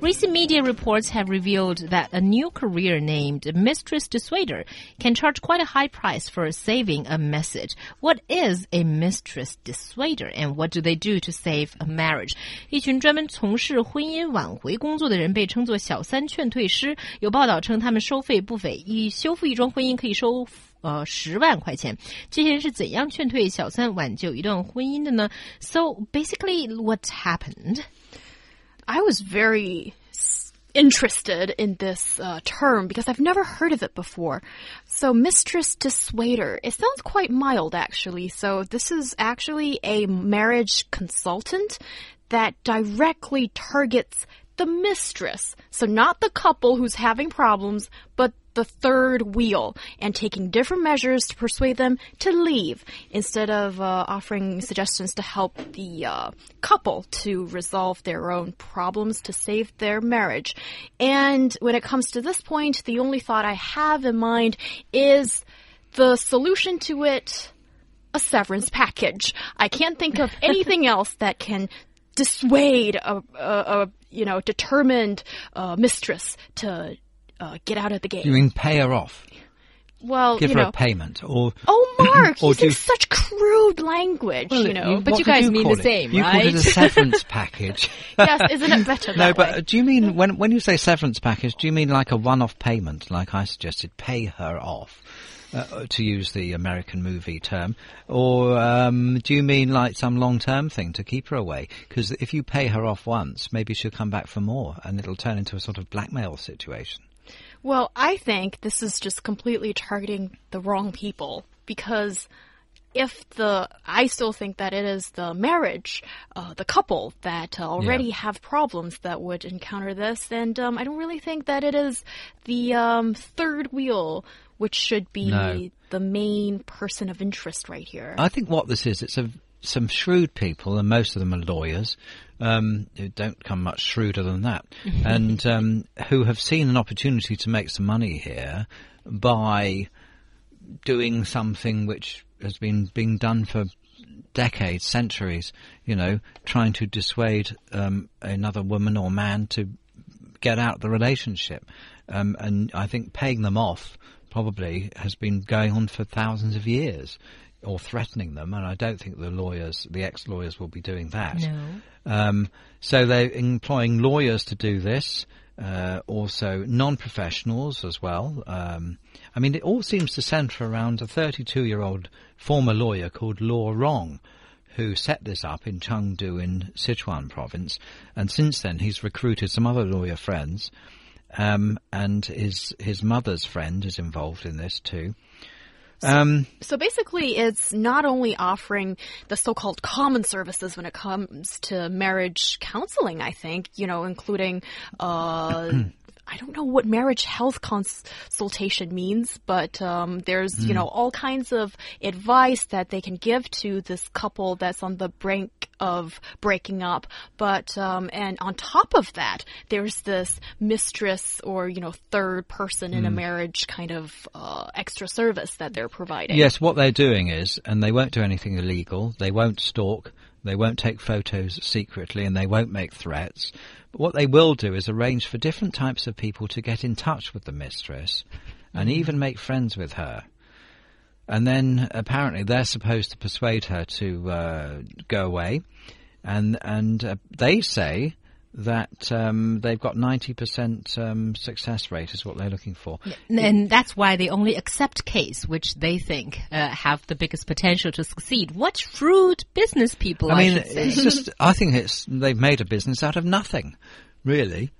Recent media reports have revealed that a new career named Mistress Dissuader can charge quite a high price for saving a message. What is a Mistress Dissuader and what do they do to save a marriage? 一群专门从事婚姻挽回工作的人被称作小三劝退师。有报道称他们收费不菲，一修复一桩婚姻可以收。呃，十万块钱，这些人是怎样劝退小三、挽救一段婚姻的呢？So basically, what happened? I was very interested in this uh, term because I've never heard of it before. So, mistress dissuader, it sounds quite mild actually. So, this is actually a marriage consultant that directly targets the mistress. So, not the couple who's having problems, but the third wheel and taking different measures to persuade them to leave instead of uh, offering suggestions to help the uh, couple to resolve their own problems to save their marriage. And when it comes to this point, the only thought I have in mind is the solution to it a severance package. I can't think of anything else that can dissuade a, a, a you know determined uh, mistress to uh, get out of the game. You mean pay her off? Well, Give you her know. a payment, or Oh, Mark, Or using such crude language, Well, you know. but you guys mean the it? same, you called it a severance package. yes, isn't it better No, but way? do you mean when when you say severance package? Do you mean like a one-off payment, like I suggested, pay her off, uh, to use the American movie term, or um, do you mean like some long-term thing to keep her away? Because if you pay her off once, maybe she'll come back for more, and it'll turn into a sort of blackmail situation. Well, I think this is just completely targeting the wrong people because if the, I still think that it is the marriage, uh, the couple that uh, already have problems that would encounter this, and um, I don't really think that it is the um, third wheel which should be No. the main person of interest right here. I think what this is, it's a, some shrewd people, and most of them are lawyers, um, who don't come much shrewder than that, and um, who have seen an opportunity to make some money here by doing something which has been being done for decades, centuries. You know, trying to dissuade um, another woman or man to get out of the relationship. Um, and I think paying them off probably has been going on for thousands of years or threatening them. And I don't think the lawyers, the ex-lawyers will be doing that. No. Um, so they're employing lawyers to do this, uh, also non-professionals as well. Um, I mean, it all seems to centre around a 32-year-old former lawyer called Law Rong, who set this up in Chengdu in Sichuan province, and since then he's recruited some other lawyer friends, um, and his his mother's friend is involved in this too. Um, So basically, it's not only offering the so-called common services when it comes to marriage counseling, I think, you know, including, uh, I don't know what marriage health consultation means, but um, there's, you know, all kinds of advice that they can give to this couple that's on the brink of breaking up. But, um, and on top of that, there's this mistress or, you know, third person in a marriage kind of uh, extra service that they're providing. Yes, what they're doing is, and they won't do anything illegal, they won't stalk, they won't take photos secretly, and they won't make threats. But what they will do is arrange for different types of people to get in touch with the mistress and even make friends with her. And then apparently they're supposed to persuade her to uh, go away, and and uh, they say that um, they've got ninety percent um, success rate is what they're looking for. And that's why they only accept case which they think uh, have the biggest potential to succeed. What shrewd business people, I, I mean, should say. it's just. I think it's they've made a business out of nothing, really.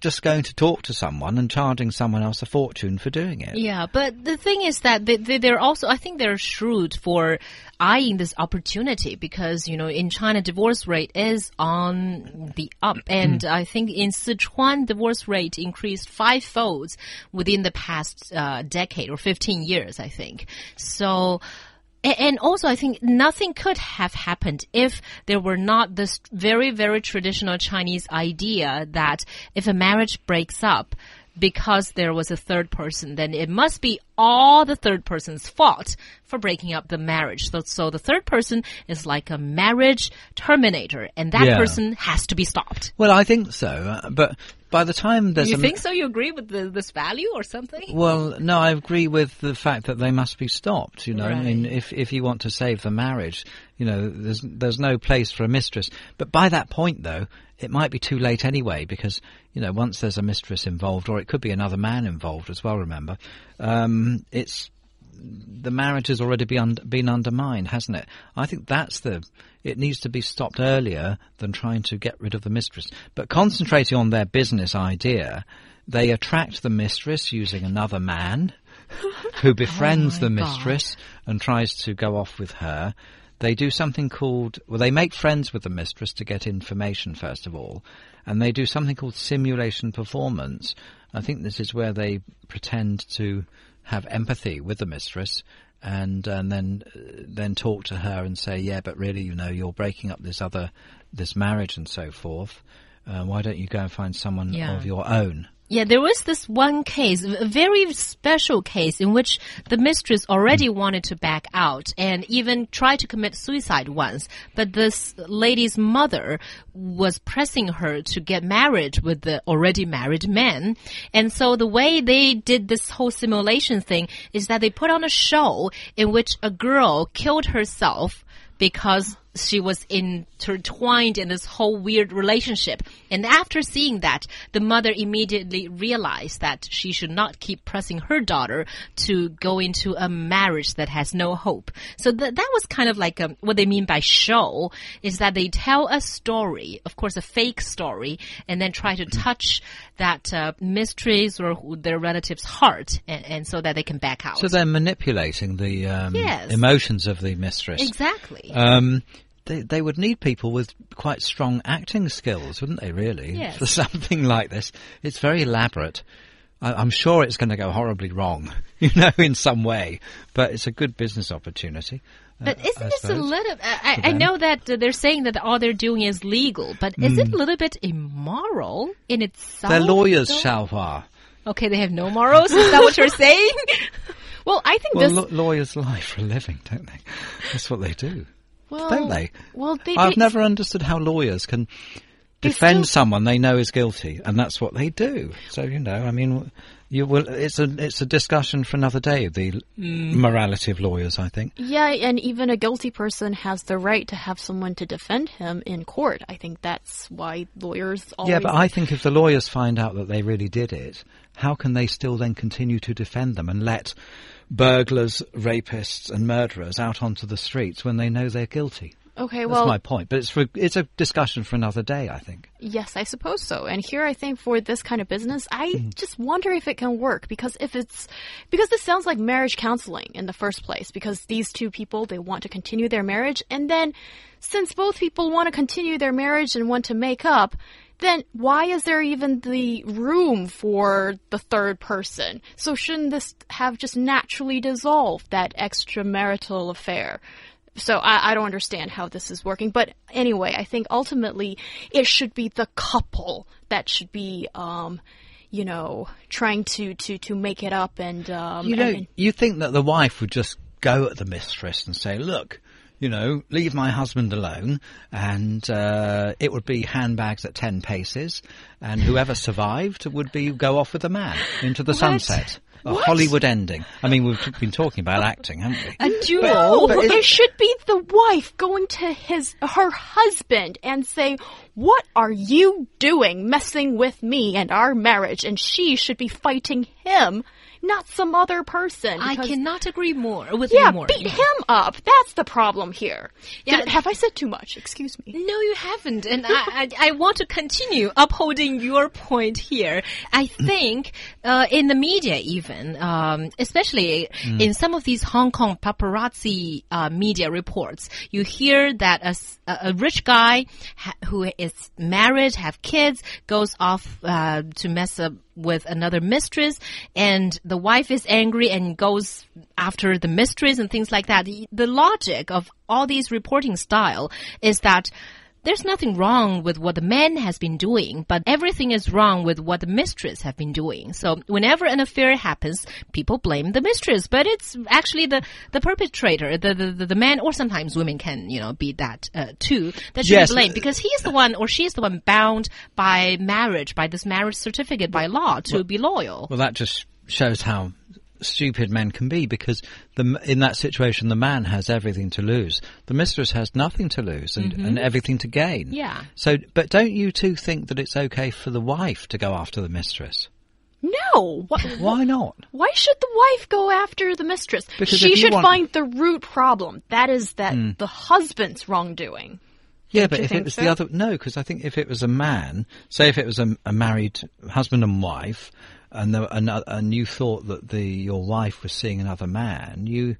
Just going to talk to someone and charging someone else a fortune for doing it. Yeah, but the thing is that they, they, they're also, I think they're shrewd for eyeing this opportunity because, you know, in China, divorce rate is on the up. And I think in Sichuan, divorce rate increased five folds within the past uh, decade or 15 years, I think. So, And also, I think nothing could have happened if there were not this very, very traditional Chinese idea that if a marriage breaks up because there was a third person, then it must be all the third person's fault for breaking up the marriage. So, so the third person is like a marriage terminator, and that Yeah. person has to be stopped. Well, I think so, uh, but by the time there's You think so? You agree with the, this value or something? Well, no, I agree with the fact that they must be stopped. You know, I mean, if if you want to save the marriage, you know, there's there's no place for a mistress. But by that point, though, it might be too late anyway, because you know, once there's a mistress involved, or it could be another man involved as well. Remember, um, it's the marriage has already been been undermined, hasn't it? I think that's the. It needs to be stopped earlier than trying to get rid of the mistress. But concentrating on their business idea, they attract the mistress using another man who befriends oh my the God. mistress and tries to go off with her. They do something called, well, they make friends with the mistress to get information first of all, and they do something called simulation performance. I think this is where they pretend to have empathy with the mistress and and then then talk to her and say, yeah, but really, you know, you're breaking up this other this marriage and so forth. Uh, why don't you go and find someone Yeah. of your own? Yeah, there was this one case, a very special case in which the mistress already wanted to back out and even tried to commit suicide once. But this lady's mother was pressing her to get married with the already married man. And so the way they did this whole simulation thing is that they put on a show in which a girl killed herself because she was intertwined in this whole weird relationship. And after seeing that, the mother immediately realized that she should not keep pressing her daughter to go into a marriage that has no hope. So th that was kind of like um what they mean by show is that they tell a story, of course, a fake story, and then try to touch that uh, mistress or their relative's heart, and, and so that they can back out. So they're manipulating the um, Yes. emotions of the mistress. exactly. Um, they, they would need people with quite strong acting skills, wouldn't they, really? Yes. For something like this. It's very elaborate. I, I'm sure it's going to go horribly wrong, you know, in some way, but it's a good business opportunity. uh, But isn't I this a little? I, I- I know that uh, they're saying that all they're doing is legal, but is Hmm. it a little bit immoral in itself? They're lawyers? Xiaohua. Okay, they have no morals. Is that what you're saying? Well, I think Well, this. lawyers lie for a living, don't they? That's what they do, well, don't they? Well, they. I've they- never understood how lawyers can defend still- someone they know is guilty, and that's what they do. So you know, I mean, you will. It's a it's a discussion for another day. The mm. morality of lawyers, I think. Yeah, and even a guilty person has the right to have someone to defend him in court. I think that's why lawyers always. Yeah, but I think if the lawyers find out that they really did it, how can they still then continue to defend them and let burglars, rapists, and murderers out onto the streets when they know they're guilty? Okay, well, That's my point. But it's for, it's a discussion for another day, I think. yes, I suppose so. And here I think for this kind of business, I Mm. just wonder if it can work because if it's because this sounds like marriage counseling in the first place because these two people they want to continue their marriage and then since both people want to continue their marriage and want to make up, then why is there even the room for the third person? So shouldn't this have just naturally dissolved that extramarital affair? So I, I don't understand how this is working. But anyway, I think ultimately it should be the couple that should be, um, you know, trying to, to, to make it up and, um, You know, and- you think that the wife would just go at the mistress and say, "Look, you know, leave my husband alone," and uh, it would be handbags at ten paces, and whoever survived would be go off with the man into the sunset. A What? Hollywood ending. I mean, we've been talking about acting, haven't we? A duel. But it should be the wife going to his her husband and say, "What are you doing, messing with me and our marriage?" And she should be fighting him, not some other person. I cannot agree more with Yeah, you more. beat him up. That's the problem here. Yeah. Did- have I said too much? Excuse me. No, you haven't. And I, I, I want to continue upholding your point here. I think uh, in the media, even, um, especially in some of these Hong Kong paparazzi uh, media reports, you hear that a, a rich guy ha who is married, have kids, goes off uh, to mess up with another mistress and the wife is angry and goes after the mistress and things like that. The, logic of all these reporting style is that there's nothing wrong with what the man has been doing, but everything is wrong with what the mistress have been doing. So whenever an affair happens, people blame the mistress, but it's actually the, the perpetrator, the, the, the man, or sometimes women can, you know, be that, uh, too, that should Yes. be blamed because he's the one or she's the one bound by marriage, by this marriage certificate, by law to be loyal. Well, that just shows how stupid men can be because the, in that situation the man has everything to lose. The mistress has nothing to lose and, and everything to gain. Mm-hmm. Yeah. So, but don't you two think that it's okay for the wife to go after the mistress? No. What, Why not? Why should the wife go after the mistress? Because she should want- find the root problem. That is that the husband's wrongdoing. Yeah, Don't but if it was so? the other, no, because I think if it was a man, say if it was a, a married husband and wife, and, the, and, uh, and you thought that the your wife was seeing another man, you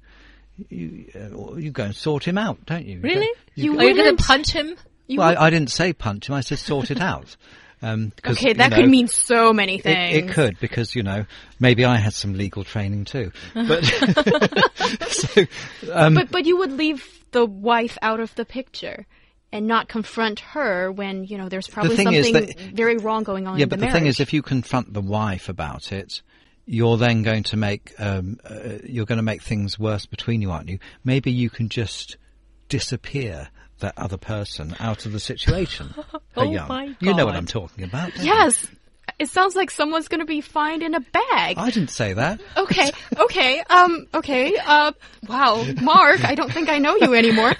you uh, you go and sort him out, don't you? Really? You Are you going wouldn't- to punch him? You Well, I, I didn't say punch him. I said sort it out. Um, okay, you that know, could mean so many it, things. it could because you know maybe I had some legal training too. But so um, But but you would leave the wife out of the picture and not confront her when you know there's probably is something that- very wrong going on yeah, in but the the thing is, if you confront the wife about it, you're then going to make um, uh, you're going to make things worse between you, aren't you? Maybe you can just disappear that other person out of the situation. Oh my You know what I'm talking about. yes, it sounds like someone's going to be fined in a bag. I didn't say that. Okay, okay, um, okay, uh, wow, Mark, I don't think I know you anymore.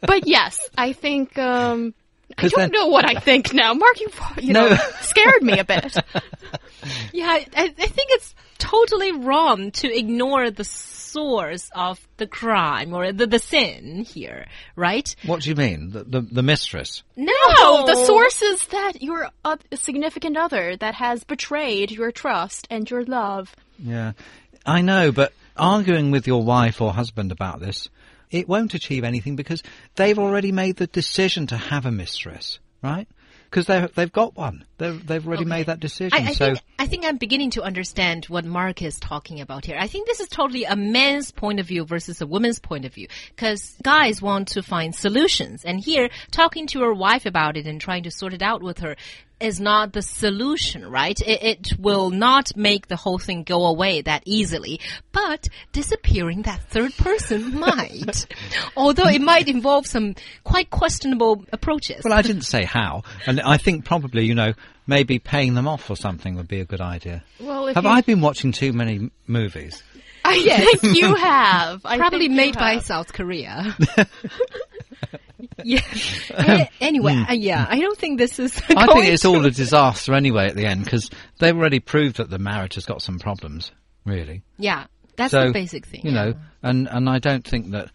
But yes, I think, um, I don't then- know what I think now. Mark, you, you No. know, scared me a bit. Yeah, I, I think it's totally wrong to ignore the source of the crime or the, the sin here, right? What do you mean? The, the, the mistress? No, No, the source is that your uh, significant other that has betrayed your trust and your love. Yeah, I know, but arguing with your wife or husband about this, it won't achieve anything because they've already made the decision to have a mistress, right? Because they've they've got one. They've they've already made that decision. I, I so think I think I'm beginning to understand what Mark is talking about here. I think this is totally a man's point of view versus a woman's point of view. Because guys want to find solutions, and here talking to your wife about it and trying to sort it out with her is not the solution, right? It, it will not make the whole thing go away that easily, but disappearing that third person might. Although it might involve some quite questionable approaches. well, I didn't say how, and I think probably you know maybe paying them off or something would be a good idea. Well, if Have you, I been watching too many movies? I think you have. I Probably made by. South Korea. yeah. A- anyway, uh, yeah, I don't think this is. I think it's all a disaster anyway at the end because they've already proved that the marriage has got some problems. Really. Yeah, that's so the basic thing. you know, and and I don't think that.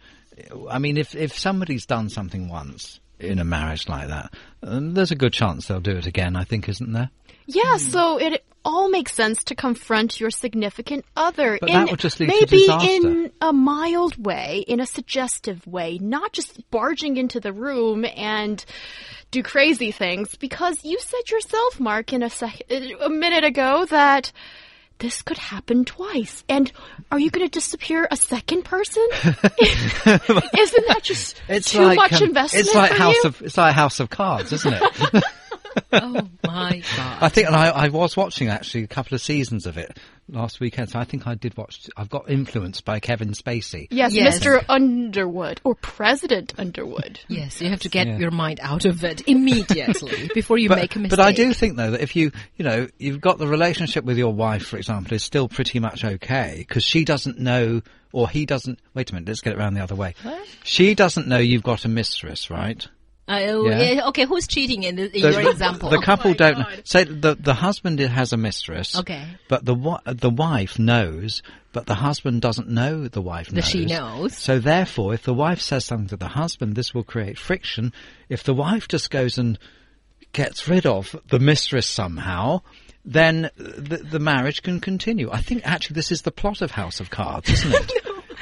I mean, if if somebody's done something once in a marriage like that, um, there's a good chance they'll do it again. I think, isn't there? Yeah, so it all makes sense to confront your significant other But in that would just lead to maybe disaster. in a mild way, in a suggestive way, not just barging into the room and do crazy things. Because you said yourself, Mark, in a sec- a minute ago that. This could happen twice. And are you going to disappear a second person? Isn't that just too much um, investment It's like for House you? of it's like House of Cards, isn't it? Oh my god. I think, and I, I was watching actually a couple of seasons of it last weekend. So I think I did watch. I've got influenced by Kevin Spacey. Yes, Yes. Mr. Underwood or President Underwood. Yes, you have to get Yeah. your mind out of it immediately before you but, make a mistake. but I do think though that if you, you know, you've got the relationship with your wife, for example, is still pretty much okay because she doesn't know or he doesn't. Wait a minute, let's get it around the other way. She doesn't know you've got a mistress, right? Uh, Yeah. yeah, Okay, who's cheating in, the, in The- your example? The couple Oh don't God. say the the husband has a mistress. Okay. But the the wife knows, but the husband doesn't know the wife knows. She knows. So therefore, if the wife says something to the husband, this will create friction. If the wife just goes and gets rid of the mistress somehow, then the, the marriage can continue. I think actually this is the plot of House of Cards, isn't it?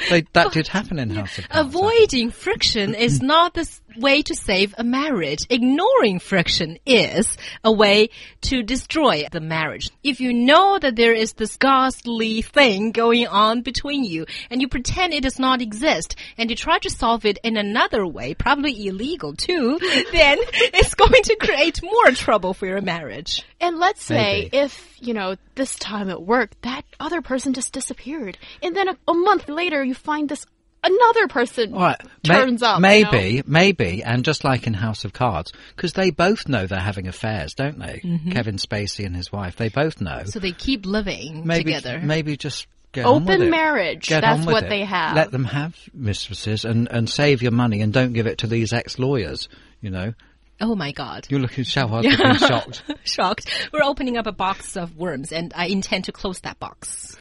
They, that did happen in House of Cards. Avoiding friction is not the s- way to save a marriage. Ignoring friction is a way to destroy the marriage. If you know that there is this ghastly thing going on between you and you pretend it does not exist and you try to solve it in another way, probably illegal too, then it's going to create more trouble for your marriage. And let's say Maybe. if, you know, this time at work, that other person just disappeared. And then a, a month later, you find this another person right. may- turns up. you Maybe, know? maybe, and just like in House of Cards, because they both know they're having affairs, don't they? Kevin Spacey and his wife, they both know. Mm-hmm. So they keep living maybe, together. maybe just get Open marriage. Get That's what it. they have. Let them have mistresses and, and save your money and don't give it to these ex-lawyers, you know. Oh my god. You're looking so hard looking shocked. Shocked. We're opening up a box of worms and I intend to close that box.